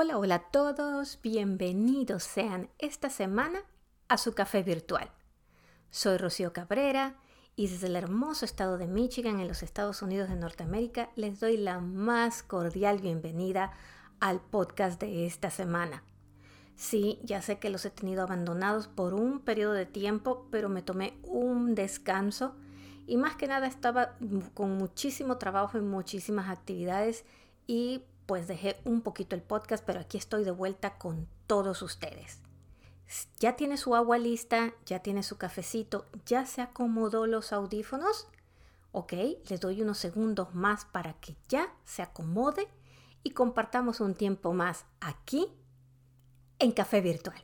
Hola, hola a todos, bienvenidos sean esta semana a su café virtual. Soy Rocío Cabrera y desde el hermoso estado de Michigan en los Estados Unidos de Norteamérica les doy la más cordial bienvenida al podcast de esta semana. Sí, ya sé que los he tenido abandonados por un periodo de tiempo, pero me tomé un descanso y más que nada estaba con muchísimo trabajo y muchísimas actividades y pues dejé un poquito el podcast, pero aquí estoy de vuelta con todos ustedes. ¿Ya tiene su agua lista? ¿Ya tiene su cafecito? ¿Ya se acomodó los audífonos? Ok, les doy unos segundos más para que ya se acomode y compartamos un tiempo más aquí en Café Virtual.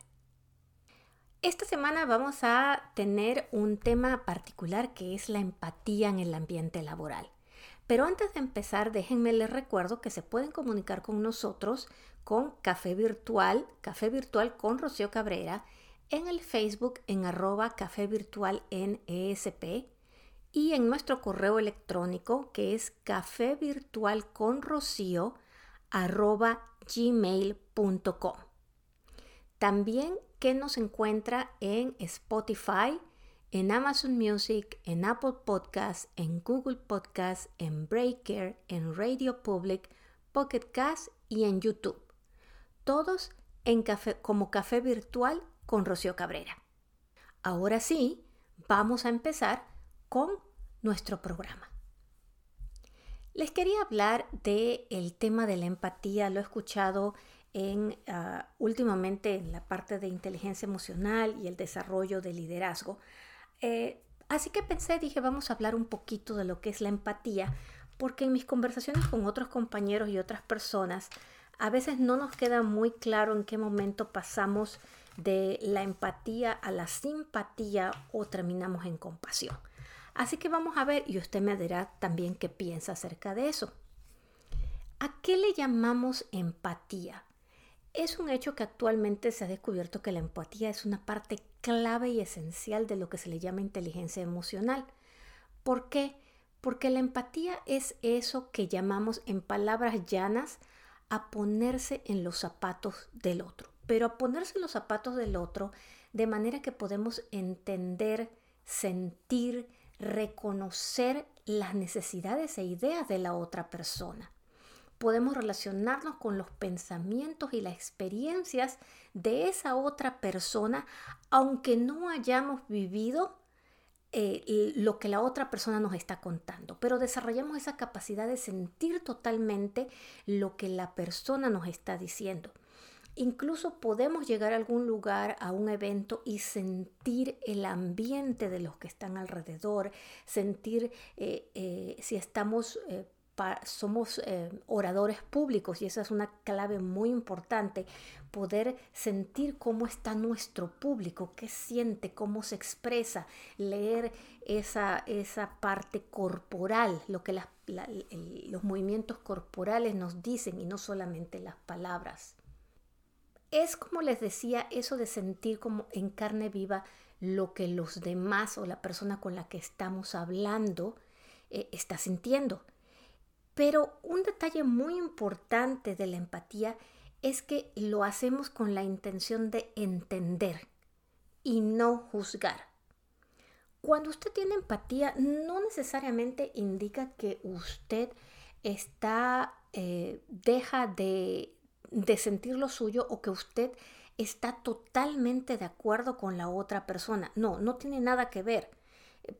Esta semana vamos a tener un tema particular que es la empatía en el ambiente laboral. Pero antes de empezar, déjenme les recuerdo que se pueden comunicar con nosotros con Café Virtual, Café Virtual con Rocío Cabrera, en el Facebook en arroba Café Virtual en ESP y en nuestro correo electrónico que es café virtual con rocío arroba gmail.com. También que nos encuentra en Spotify, en Amazon Music, en Apple Podcasts, en Google Podcasts, en Breaker, en Radio Public, Pocket Cast y en YouTube. Todos en como café virtual con Rocío Cabrera. Ahora sí, vamos a empezar con nuestro programa. Les quería hablar del el tema de la empatía, lo he escuchado en, ah, últimamente en la parte de inteligencia emocional y el desarrollo de liderazgo. Eh, así que pensé, dije, vamos a hablar un poquito de lo que es la empatía, porque en mis conversaciones con otros compañeros y otras personas, a veces no nos queda muy claro en qué momento pasamos de la empatía a la simpatía o terminamos en compasión. Así que vamos a ver y usted me dirá también qué piensa acerca de eso. ¿A qué le llamamos empatía? Es un hecho que actualmente se ha descubierto que la empatía es una parte clave y esencial de lo que se le llama inteligencia emocional. ¿Por qué? Porque la empatía es eso que llamamos en palabras llanas a ponerse en los zapatos del otro, pero a ponerse en los zapatos del otro de manera que podemos entender, sentir, reconocer las necesidades e ideas de la otra persona podemos relacionarnos con los pensamientos y las experiencias de esa otra persona, aunque no hayamos vivido eh, lo que la otra persona nos está contando, pero desarrollamos esa capacidad de sentir totalmente lo que la persona nos está diciendo. Incluso podemos llegar a algún lugar, a un evento y sentir el ambiente de los que están alrededor, sentir eh, eh, si estamos somos eh, oradores públicos y esa es una clave muy importante, poder sentir cómo está nuestro público, qué siente, cómo se expresa, leer esa, esa parte corporal, lo que los movimientos corporales nos dicen y no solamente las palabras. Es como les decía, eso de sentir como en carne viva lo que los demás o la persona con la que estamos hablando eh, está sintiendo pero un detalle muy importante de la empatía es que lo hacemos con la intención de entender y no juzgar. Cuando usted tiene empatía, no necesariamente indica que usted está, eh, deja de, de sentir lo suyo o que usted está totalmente de acuerdo con la otra persona. No, no tiene nada que ver.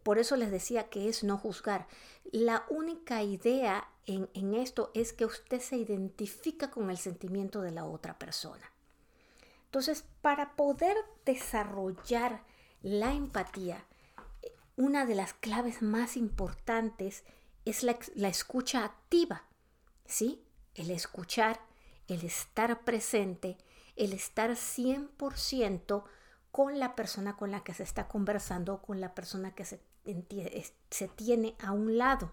Por eso les decía que es no juzgar. La única idea en, esto es que usted se identifica con el sentimiento de la otra persona. Entonces, para poder desarrollar la empatía, una de las claves más importantes es la, la escucha activa, ¿sí? El escuchar, el estar presente, el estar 100% con la persona con la que se está conversando o con la persona que se, se tiene a un lado.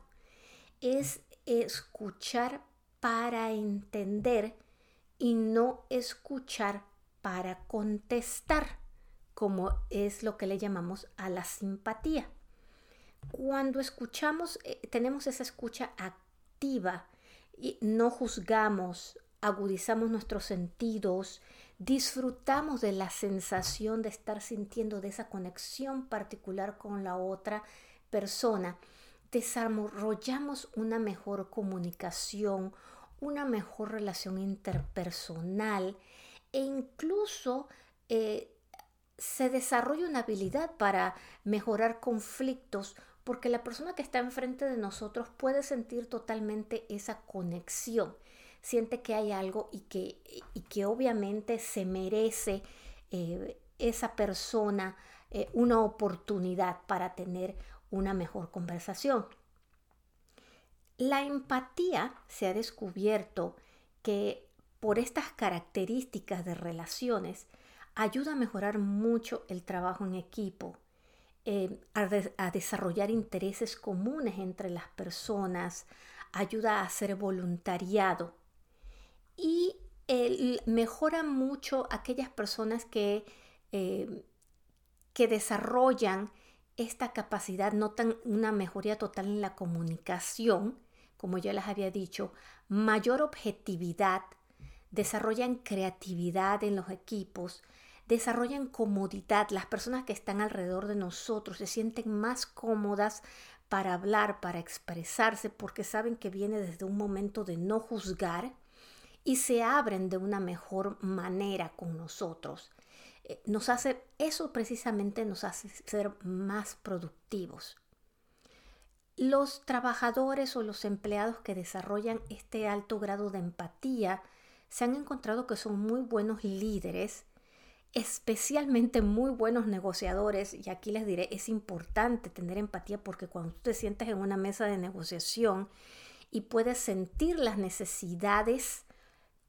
Es escuchar para entender y no escuchar para contestar, como es lo que le llamamos a la simpatía. Cuando escuchamos, eh, tenemos esa escucha activa y no juzgamos agudizamos nuestros sentidos, disfrutamos de la sensación de estar sintiendo de esa conexión particular con la otra persona, desarrollamos una mejor comunicación, una mejor relación interpersonal e incluso eh, se desarrolla una habilidad para mejorar conflictos porque la persona que está enfrente de nosotros puede sentir totalmente esa conexión, siente que hay algo y que, y que obviamente se merece eh, esa persona eh, una oportunidad para tener una mejor conversación. La empatía se ha descubierto que por estas características de relaciones ayuda a mejorar mucho el trabajo en equipo, eh, a, desarrollar intereses comunes entre las personas, ayuda a hacer voluntariado y mejora mucho aquellas personas que, eh, que desarrollan esta capacidad, notan una mejoría total en la comunicación, como ya les había dicho, mayor objetividad, desarrollan creatividad en los equipos, desarrollan comodidad. Las personas que están alrededor de nosotros se sienten más cómodas para hablar, para expresarse, porque saben que viene desde un momento de no juzgar y se abren de una mejor manera con nosotros. Eh, nos hace, eso precisamente nos hace ser más productivos. Los trabajadores o los empleados que desarrollan este alto grado de empatía se han encontrado que son muy buenos líderes, especialmente muy buenos negociadores. Y aquí les diré, es importante tener empatía porque cuando tú te sientes en una mesa de negociación y puedes sentir las necesidades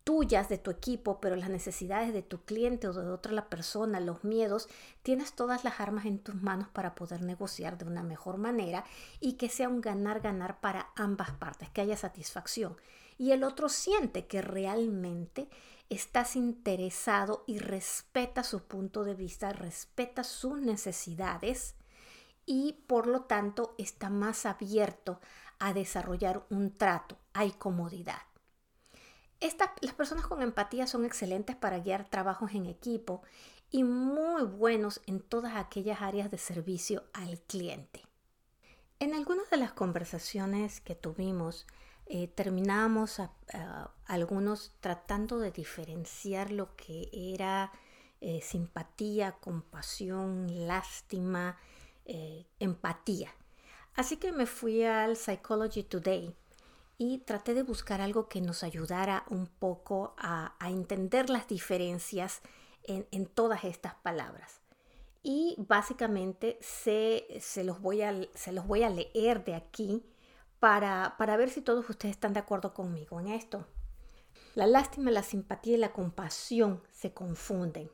tuyas de tu equipo, pero las necesidades de tu cliente o de otra la persona, los miedos, tienes todas las armas en tus manos para poder negociar de una mejor manera y que sea un ganar-ganar para ambas partes, que haya satisfacción. Y el otro siente que realmente estás interesado y respeta su punto de vista, respeta sus necesidades y por lo tanto está más abierto a desarrollar un trato, hay comodidad las personas con empatía son excelentes para guiar trabajos en equipo y muy buenos en todas aquellas áreas de servicio al cliente. En algunas de las conversaciones que tuvimos, eh, algunos tratando de diferenciar lo que era eh, simpatía, compasión, lástima, eh, empatía. Así que me fui al Psychology Today y traté de buscar algo que nos ayudara un poco a, entender las diferencias en, todas estas palabras. Y básicamente se, los voy a, se, los voy a, leer de aquí para, para ver si todos ustedes están de acuerdo conmigo en esto. La lástima, la simpatía y la compasión se confunden.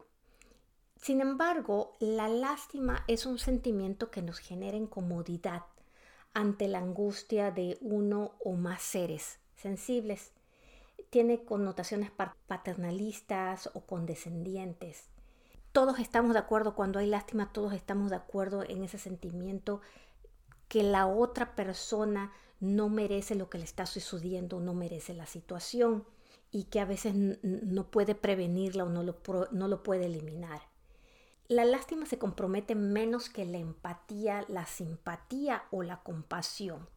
Sin embargo, la lástima es un sentimiento que nos genera incomodidad ante la angustia de uno o más seres sensibles. Tiene connotaciones paternalistas o condescendientes. Todos estamos de acuerdo cuando hay lástima, todos estamos de acuerdo en ese sentimiento que la otra persona no merece lo que le está sucediendo, no merece la situación y que a veces no puede prevenirla o no lo, no lo puede eliminar. La lástima se compromete menos que la empatía, la simpatía o la compasión.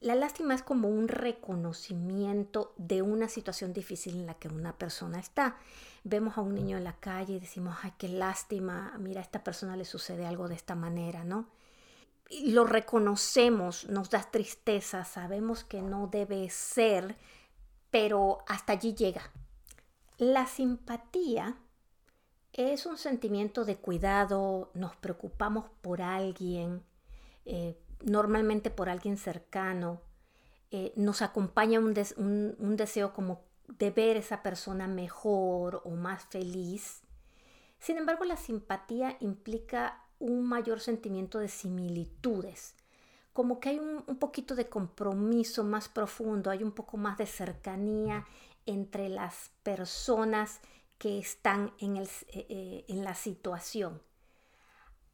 La lástima es como un reconocimiento de una situación difícil en la que una persona está. Vemos a un niño en la calle y decimos, ay, qué lástima, mira, a esta persona le sucede algo de esta manera, ¿no? Lo reconocemos, nos da tristeza, sabemos que no debe ser, pero hasta allí llega. La simpatía es un sentimiento de cuidado, nos preocupamos por alguien, eh, normalmente por alguien cercano, eh, nos acompaña un, deseo como de ver esa persona mejor o más feliz. Sin embargo, la simpatía implica un mayor sentimiento de similitudes, como que hay un poquito de compromiso más profundo, hay un poco más de cercanía entre las personas que están en, el, eh, eh, en la situación.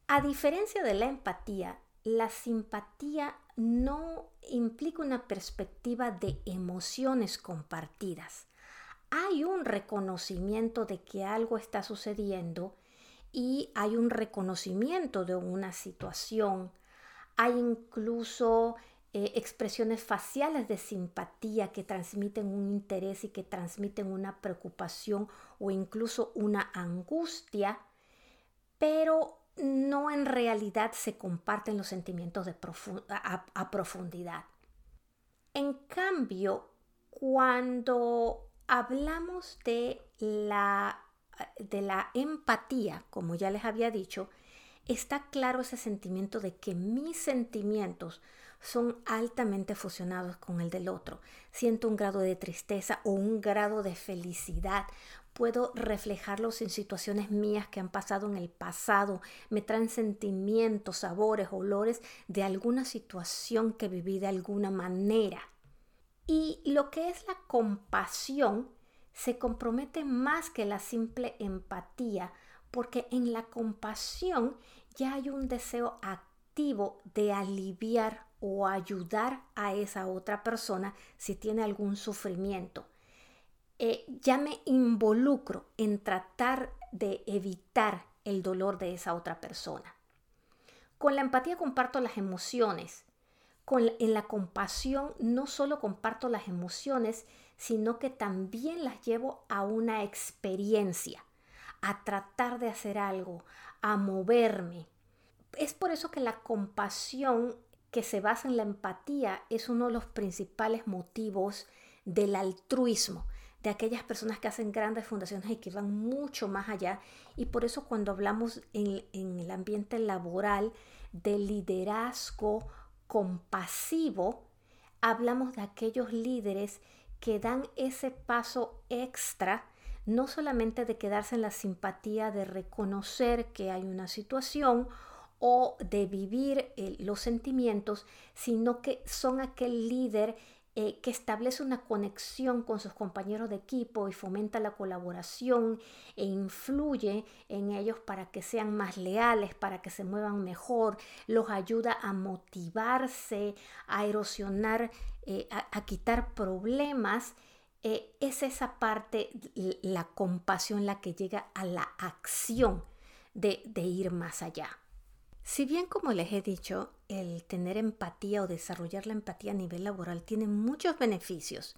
A diferencia de la empatía, la simpatía no implica una perspectiva de emociones compartidas. hay un reconocimiento de que algo está sucediendo y hay un reconocimiento de una situación. Hay incluso eh, expresiones faciales de simpatía que transmiten un interés y que transmiten una preocupación o incluso una angustia, pero no en realidad se comparten los sentimientos de a profundidad. En cambio, cuando hablamos de la, de la empatía, como ya les había dicho, está claro ese sentimiento de que mis sentimientos son altamente fusionados con el del otro. Siento un grado de tristeza o un grado de felicidad. Puedo reflejarlos en situaciones mías que han pasado en el pasado. Me traen sentimientos, sabores, olores de alguna situación que viví de alguna manera. Y lo que es la compasión se compromete más que la simple empatía, porque en la compasión ya hay un deseo activo de aliviar o ayudar a esa otra persona si tiene algún sufrimiento. Eh, ya me involucro en tratar de evitar el dolor de esa otra persona. Con la empatía comparto las emociones, en la compasión no solo comparto las emociones, sino que también las llevo a una experiencia, a tratar de hacer algo, a moverme. Es por eso que la compasión que se basa en la empatía es uno de los principales motivos del altruismo, de aquellas personas que hacen grandes fundaciones y que van mucho más allá. Y por eso cuando hablamos en, en el ambiente laboral de liderazgo compasivo, hablamos de aquellos líderes que dan ese paso extra, no solamente de quedarse en la simpatía de reconocer que hay una situación o de vivir eh, los sentimientos, sino que son aquel líder eh, que establece una conexión con sus compañeros de equipo y fomenta la colaboración e influye en ellos para que sean más leales, para que se muevan mejor, los ayuda a motivarse, a erosionar, eh, a, quitar problemas. Es esa parte, la compasión, la que llega a la acción de ir más allá. Si bien, como les he dicho, el tener empatía o desarrollar la empatía a nivel laboral tiene muchos beneficios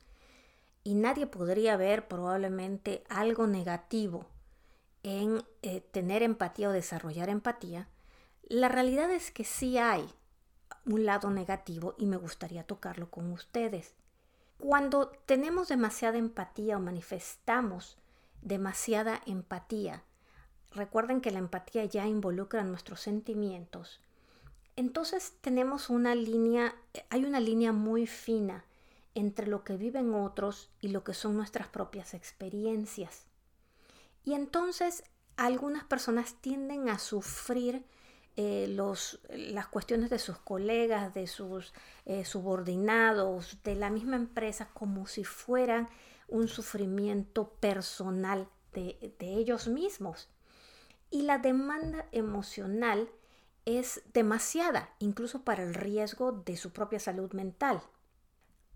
y nadie podría ver probablemente algo negativo en eh, tener empatía o desarrollar empatía, la realidad es que sí hay un lado negativo y me gustaría tocarlo con ustedes. Cuando tenemos demasiada empatía o manifestamos demasiada empatía, recuerden que la empatía ya involucra nuestros sentimientos. Entonces tenemos una línea, hay una línea muy fina entre lo que viven otros y lo que son nuestras propias experiencias. Y entonces algunas personas tienden a sufrir eh, los, las cuestiones de sus colegas, de sus eh, subordinados, de la misma empresa, como si fueran un sufrimiento personal de ellos mismos. Y la demanda emocional es demasiada, incluso para el riesgo de su propia salud mental.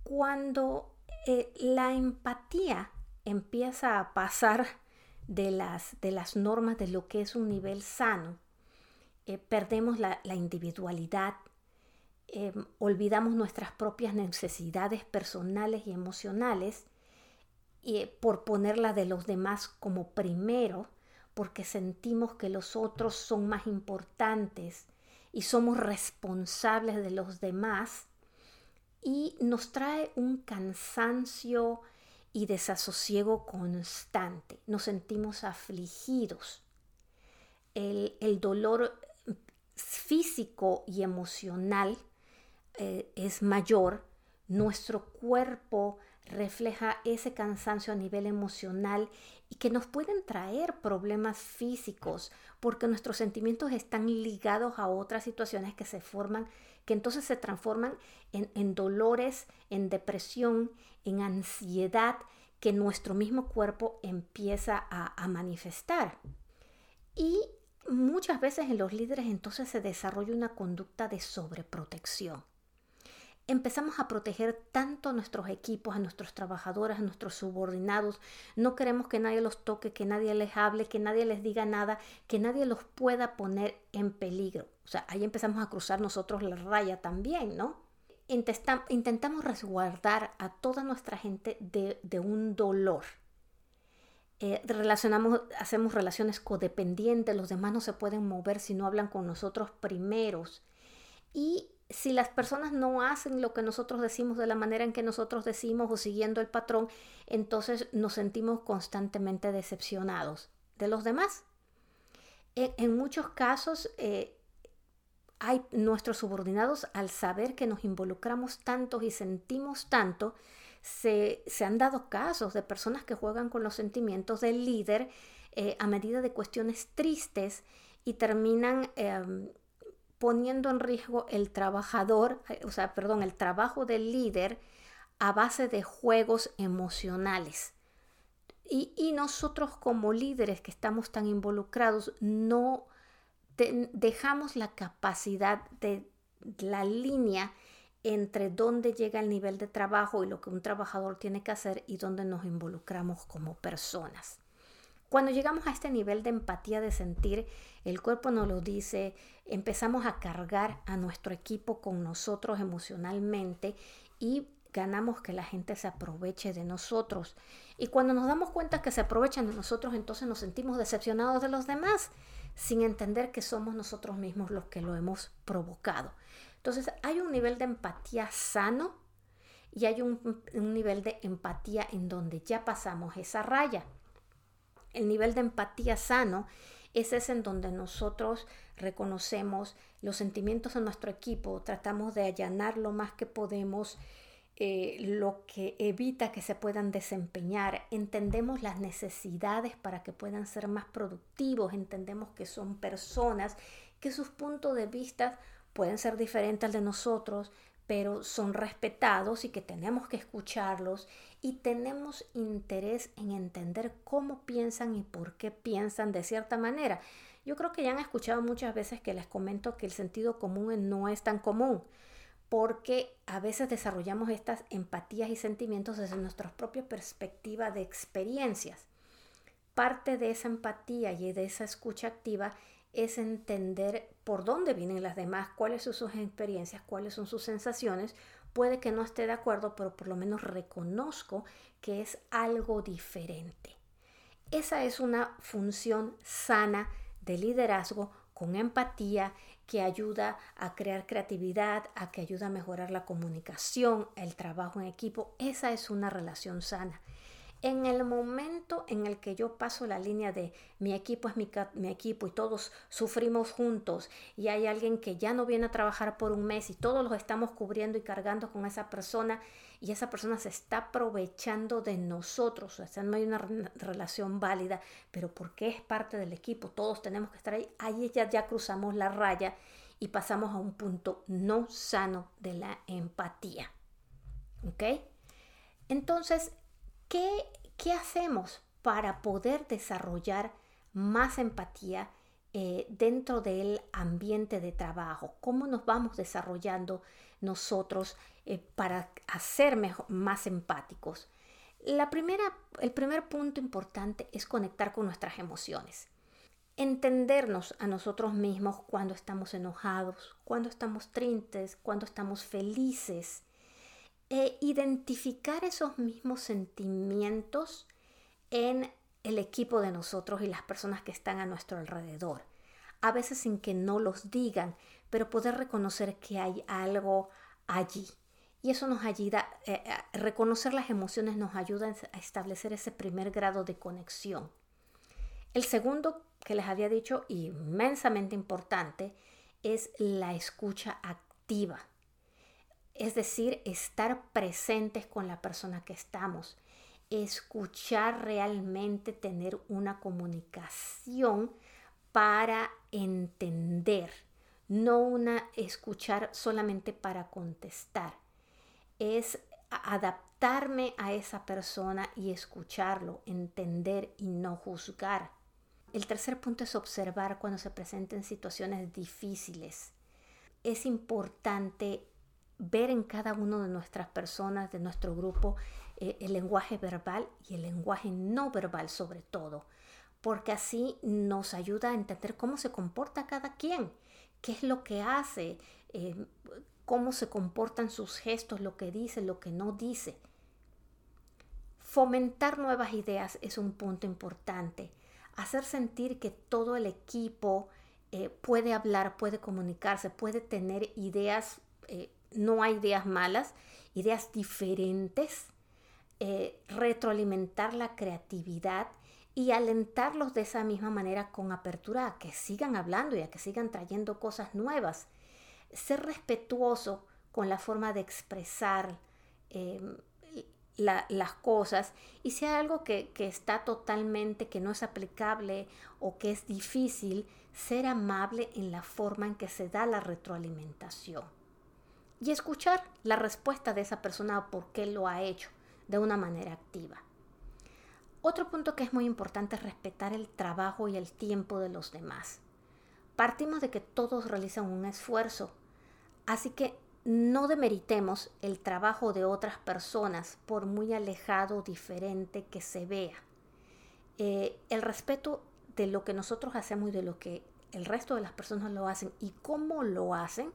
Cuando eh, la empatía empieza a pasar de las, de las normas de lo que es un nivel sano, eh, perdemos la, individualidad, em, olvidamos nuestras propias necesidades personales y emocionales eh, por ponerla de los demás como primero porque sentimos que los otros son más importantes y somos responsables de los demás y nos trae un cansancio y desasosiego constante. Nos sentimos afligidos. El, dolor físico y emocional eh, es mayor. Nuestro cuerpo refleja ese cansancio a nivel emocional y que nos pueden traer problemas físicos porque nuestros sentimientos están ligados a otras situaciones que se forman, que entonces se transforman en, dolores, en depresión, en ansiedad que nuestro mismo cuerpo empieza a, a manifestar. Y muchas veces en los líderes entonces se desarrolla una conducta de sobreprotección empezamos a proteger tanto a nuestros equipos, a nuestros trabajadores, a nuestros subordinados. No queremos que nadie los toque, que nadie les hable, que nadie les diga nada, que nadie los pueda poner en peligro. O sea, ahí empezamos a cruzar nosotros la raya también, ¿no? intentamos resguardar a toda nuestra gente de, un dolor. Eh, hacemos relaciones codependientes, los demás no se pueden mover si no hablan con nosotros primeros. Y si las personas no hacen lo que nosotros decimos de la manera en que nosotros decimos o siguiendo el patrón, entonces nos sentimos constantemente decepcionados de los demás. En, muchos casos, eh, hay nuestros subordinados, al saber que nos involucramos tanto y sentimos tanto, se, han dado casos de personas que juegan con los sentimientos del líder eh, a medida de cuestiones tristes y terminan em, poniendo en riesgo el trabajador, eh, o sea, perdón, el trabajo del líder a base de juegos emocionales. Y, nosotros como líderes que estamos tan involucrados no dejamos la capacidad de la línea entre dónde llega el nivel de trabajo y lo que un trabajador tiene que hacer y dónde nos involucramos como personas. Cuando llegamos a este nivel de empatía, de sentir, el cuerpo nos lo dice, empezamos a cargar a nuestro equipo con nosotros emocionalmente y ganamos que la gente se aproveche de nosotros. Y cuando nos damos cuenta que se aprovechan de nosotros, entonces nos sentimos decepcionados de los demás, sin entender que somos nosotros mismos los que lo hemos provocado. Entonces hay un nivel de empatía sano y hay un, un nivel de empatía en donde ya pasamos esa raya. El nivel de empatía sano es ese en donde nosotros reconocemos los sentimientos de nuestro equipo, tratamos de allanar lo más que podemos eh, lo que evita que se puedan desempeñar, entendemos las necesidades para que puedan ser más productivos, entendemos que son personas, que sus puntos de vista pueden ser diferentes al de nosotros, pero son respetados y que tenemos que escucharlos y tenemos interés en entender cómo piensan y por qué piensan de cierta manera. Yo creo que ya han escuchado muchas veces que les comento que el sentido común no es tan común, porque a veces desarrollamos estas empatías y sentimientos desde nuestra propia perspectiva de experiencias. Parte de esa empatía y de esa escucha activa es entender por dónde vienen las demás, cuáles son sus experiencias, cuáles son sus sensaciones. Puede que no esté de acuerdo, pero por lo menos reconozco que es algo diferente. Esa es una función sana de liderazgo con empatía que ayuda a crear creatividad, a que ayuda a mejorar la comunicación, el trabajo en equipo. Esa es una relación sana. En el momento en el que yo paso la línea de mi equipo es mi, equipo y todos sufrimos juntos y hay alguien que ya no viene a trabajar por un mes y todos los estamos cubriendo y cargando con esa persona y esa persona se está aprovechando de nosotros, o sea, no hay una relación válida, pero porque es parte del equipo, todos tenemos que estar ahí, ahí ya, ya cruzamos la raya y pasamos a un punto no sano de la empatía. ¿Ok? Entonces, ¿Qué, hacemos para poder desarrollar más empatía eh, dentro del ambiente de trabajo? ¿Cómo nos vamos desarrollando nosotros eh, para ser más empáticos? La primera, el primer punto importante es conectar con nuestras emociones. Entendernos a nosotros mismos cuando estamos enojados, cuando estamos tristes, cuando estamos felices e identificar esos mismos sentimientos en el equipo de nosotros y las personas que están a nuestro alrededor. A veces sin que no los digan, pero poder reconocer que hay algo allí. Y eso nos ayuda, eh, eh, reconocer las emociones nos ayuda a establecer ese primer grado de conexión. El segundo que les había dicho, inmensamente importante, es la escucha activa es decir, estar presentes con la persona que estamos, escuchar realmente, tener una comunicación para entender, no una escuchar solamente para contestar. Es adaptarme a esa persona y escucharlo, entender y no juzgar. El tercer punto es observar cuando se presenten situaciones difíciles. Es importante ver en cada uno de nuestras personas, de nuestro grupo, eh, el lenguaje verbal y el lenguaje no verbal sobre todo, porque así nos ayuda a entender cómo se comporta cada quien, qué es lo que hace, eh, cómo se comportan sus gestos, lo que dice, lo que no dice. Fomentar nuevas ideas es un punto importante. Hacer sentir que todo el equipo eh, puede hablar, puede comunicarse, puede tener ideas, no hay ideas malas, ideas diferentes eh, retroalimentar la creatividad y alentarlos de esa misma manera con apertura a que sigan hablando y a que sigan trayendo cosas nuevas. Ser respetuoso con la forma de expresar em, las cosas y si hay algo que está totalmente, que no es aplicable o que es difícil, ser amable en la forma en que se da la retroalimentación y escuchar la respuesta de esa persona por qué lo ha hecho de una manera activa. Otro punto que es muy importante es respetar el trabajo y el tiempo de los demás. Partimos de que todos realizan un esfuerzo, así que no demeritemos el trabajo de otras personas por muy alejado o diferente que se vea. Eh, el respeto de lo que nosotros hacemos y de lo que el resto de las personas lo hacen y cómo lo hacen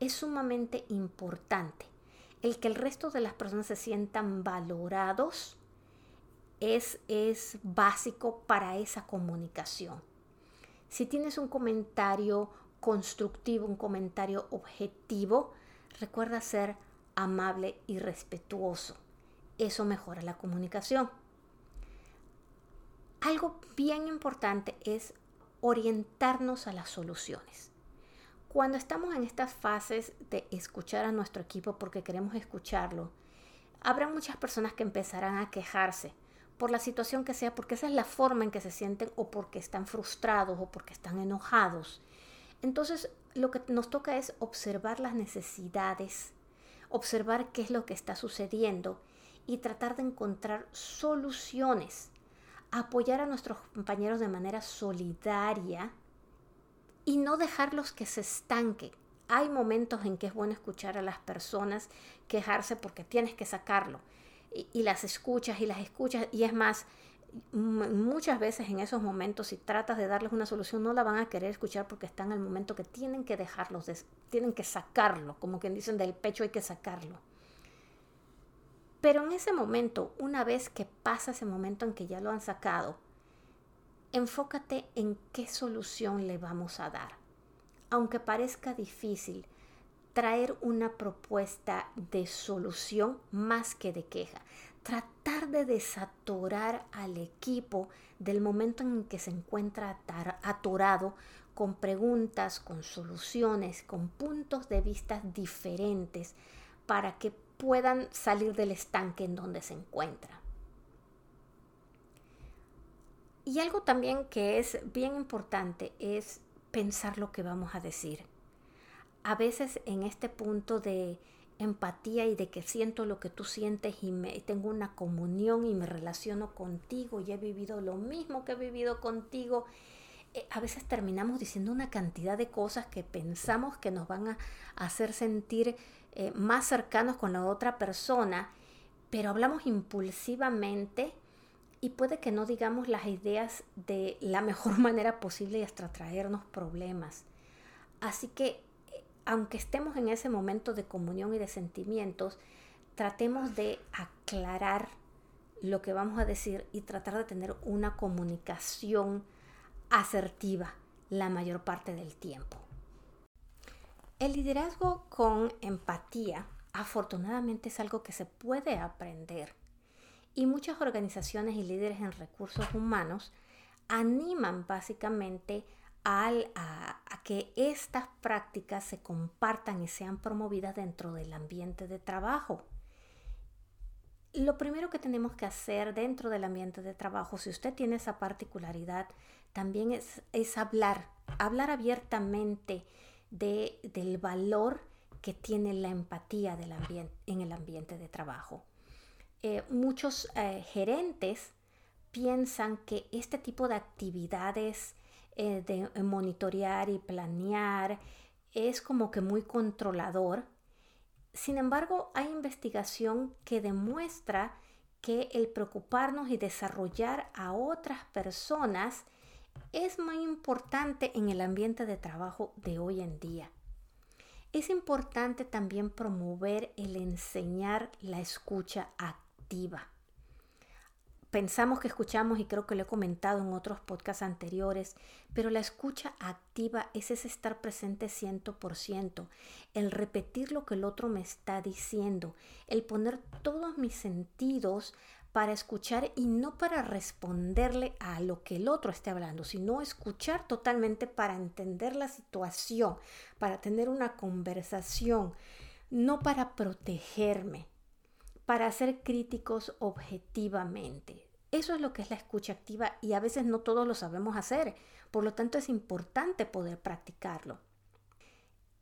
es sumamente importante el que el resto de las personas se sientan valorados es, es básico para esa comunicación. Si tienes un comentario constructivo, un comentario objetivo, recuerda ser amable y respetuoso. Eso mejora la comunicación. Algo bien importante es orientarnos a las soluciones. Cuando estamos en estas fases de escuchar a nuestro equipo porque queremos escucharlo, habrá muchas personas que empezarán a quejarse por la situación que sea, porque esa es la forma en que se sienten o porque están frustrados o porque están enojados. Entonces, lo que nos toca es observar las necesidades, observar qué es lo que está sucediendo y tratar de encontrar soluciones, apoyar a nuestros compañeros de manera solidaria y no dejarlos que se estanquen. Hay momentos en que es bueno escuchar a las personas quejarse porque tienes que sacarlo y, las escuchas y las escuchas y es más, muchas veces en esos momentos si tratas de darles una solución no la van a querer escuchar porque están en el momento que tienen que dejarlos, tienen que sacarlo, como quien dicen del pecho hay que sacarlo. Pero en ese momento, una vez que pasa ese momento en que ya lo han sacado, enfócate en qué solución le vamos a dar. Aunque parezca difícil, traer una propuesta de solución más que de queja. Tratar de desatorar al equipo del momento en que se encuentra atorado con preguntas, con soluciones, con puntos de vista diferentes para que puedan salir del estanque en donde se encuentra. Y algo también que es bien importante es pensar lo que vamos a decir. A veces en este punto de empatía y de que siento lo que tú sientes y tengo una comunión y me relaciono contigo y he vivido lo mismo que he vivido contigo, eh, a veces terminamos diciendo una cantidad de cosas que pensamos que nos van a hacer sentir eh, más cercanos con la otra persona, pero hablamos impulsivamente y puede que no digamos las ideas de la mejor manera posible y hasta traernos problemas. Así que, aunque estemos en ese momento de comunión y de sentimientos, tratemos de aclarar lo que vamos a decir y tratar de tener una comunicación asertiva la mayor parte del tiempo. El liderazgo con empatía afortunadamente es algo que se puede aprender y muchas organizaciones y líderes en recursos humanos animan básicamente a, a, que estas prácticas se compartan y sean promovidas dentro del ambiente de trabajo. Lo primero que tenemos que hacer dentro del ambiente de trabajo, si usted tiene esa particularidad, también es, es hablar, hablar abiertamente de, del valor que tiene la empatía del ambiente, en el ambiente de trabajo. Eh, muchos eh, gerentes piensan que este tipo de actividades eh, de monitorear y planear es como que muy controlador. Sin embargo, hay investigación que demuestra que el preocuparnos y desarrollar a otras personas es muy importante en el ambiente de trabajo de hoy en día. Es importante también promover el enseñar la escucha activa pensamos que escuchamos y creo que lo he comentado en otros podcasts anteriores, pero la escucha activa es ese estar presente 100%, el repetir lo que el otro me está diciendo, el poner todos mis sentidos para escuchar y no para responderle a lo que el otro esté hablando, sino escuchar totalmente para entender la situación, para tener una conversación, no para protegerme, para ser críticos objetivamente. Eso es lo que es la escucha activa y a veces no todos lo sabemos hacer, por lo tanto es importante poder practicarlo.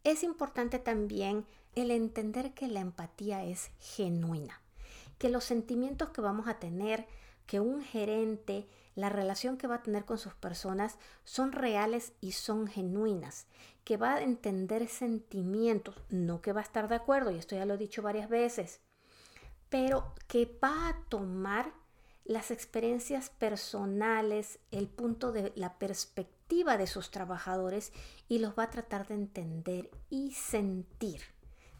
Es importante también el entender que la empatía es genuina, que los sentimientos que vamos a tener, que un gerente, la relación que va a tener con sus personas son reales y son genuinas, que va a entender sentimientos, no que va a estar de acuerdo, y esto ya lo he dicho varias veces, pero que va a tomar las experiencias personales, el punto de la perspectiva de sus trabajadores y los va a tratar de entender y sentir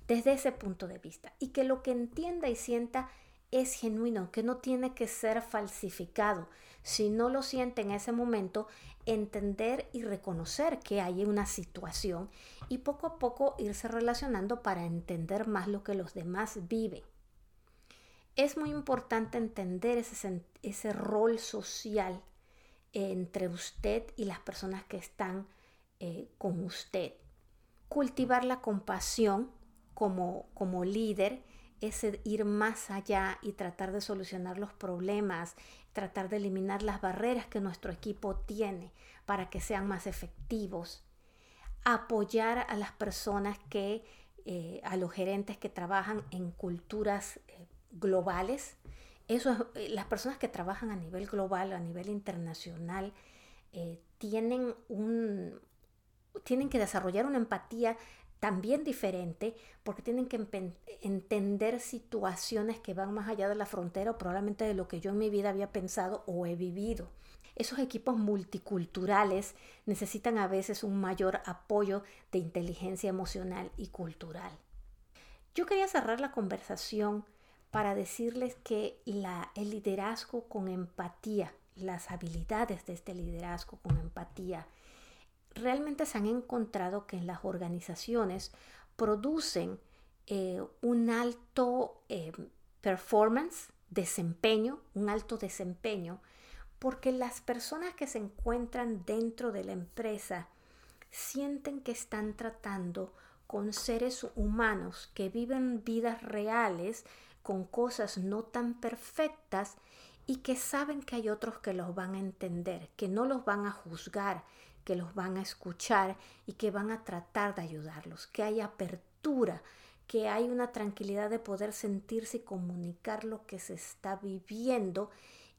desde ese punto de vista. Y que lo que entienda y sienta es genuino, que no tiene que ser falsificado. Si no lo siente en ese momento, entender y reconocer que hay una situación y poco a poco irse relacionando para entender más lo que los demás viven es muy importante entender ese, ese rol social entre usted y las personas que están eh, con usted. Cultivar la compasión como, como líder es ir más allá y tratar de solucionar los problemas, tratar de eliminar las barreras que nuestro equipo tiene para que sean más efectivos. Apoyar a las personas que, eh, a los gerentes que trabajan en culturas globales. Eso eh, las personas que trabajan a nivel global, a nivel internacional, eh, tienen, un, tienen que desarrollar una empatía también diferente porque tienen que entender situaciones que van más allá de la frontera o probablemente de lo que yo en mi vida había pensado o he vivido. Esos equipos multiculturales necesitan a veces un mayor apoyo de inteligencia emocional y cultural. Yo quería cerrar la conversación para decirles que la, el liderazgo con empatía, las habilidades de este liderazgo con empatía, realmente se han encontrado que en las organizaciones producen eh, un alto eh, performance, desempeño, un alto desempeño, porque las personas que se encuentran dentro de la empresa sienten que están tratando con seres humanos que viven vidas reales, con cosas no tan perfectas y que saben que hay otros que los van a entender, que no los van a juzgar, que los van a escuchar y que van a tratar de ayudarlos, que hay apertura, que hay una tranquilidad de poder sentirse y comunicar lo que se está viviendo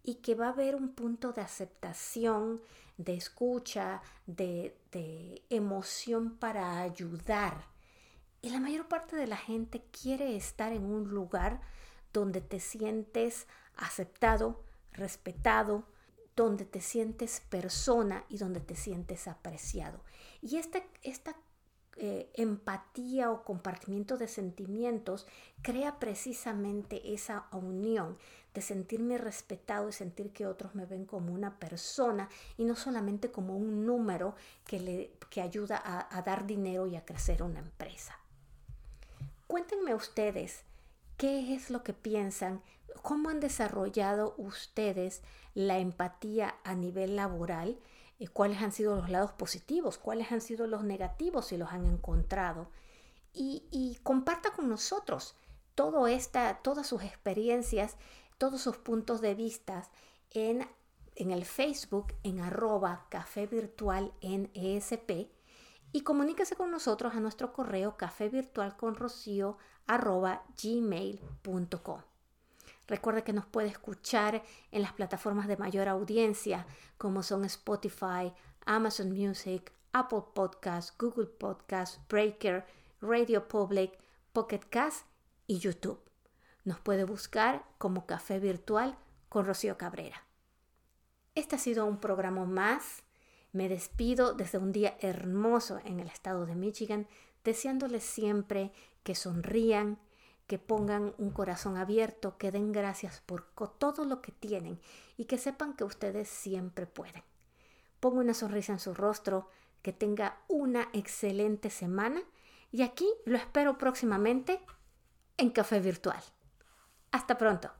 y que va a haber un punto de aceptación, de escucha, de, de emoción para ayudar. Y la mayor parte de la gente quiere estar en un lugar donde te sientes aceptado, respetado, donde te sientes persona y donde te sientes apreciado. Y esta, eh, empatía o compartimiento de sentimientos crea precisamente esa unión de sentirme respetado y sentir que otros me ven como una persona y no solamente como un número que, ayuda a dar dinero y a crecer una empresa. Cuéntenme ustedes ¿Qué es lo que piensan? ¿Cómo han desarrollado ustedes la empatía a nivel laboral? ¿Cuáles han sido los lados positivos? ¿Cuáles han sido los negativos si los han encontrado? Y, comparta con nosotros todo esta, todas sus experiencias, todos sus puntos de vista en, en el Facebook en arroba café virtual en ESP y comuníquese con nosotros a nuestro correo café virtual con rocío gmail.com. Recuerde que nos puede escuchar en las plataformas de mayor audiencia como son Spotify, Amazon Music, Apple Podcasts, Google Podcasts, Breaker, Radio Public, Pocket Cast y YouTube. Nos puede buscar como Café Virtual con Rocío Cabrera. Este ha sido un programa más. Me despido desde un día hermoso en el estado de Michigan, deseándoles siempre que sonrían, que pongan un corazón abierto, que den gracias por todo lo que tienen y que sepan que ustedes siempre pueden. Pongo una sonrisa en su rostro, que tenga una excelente semana y aquí lo espero próximamente en Café Virtual. Hasta pronto.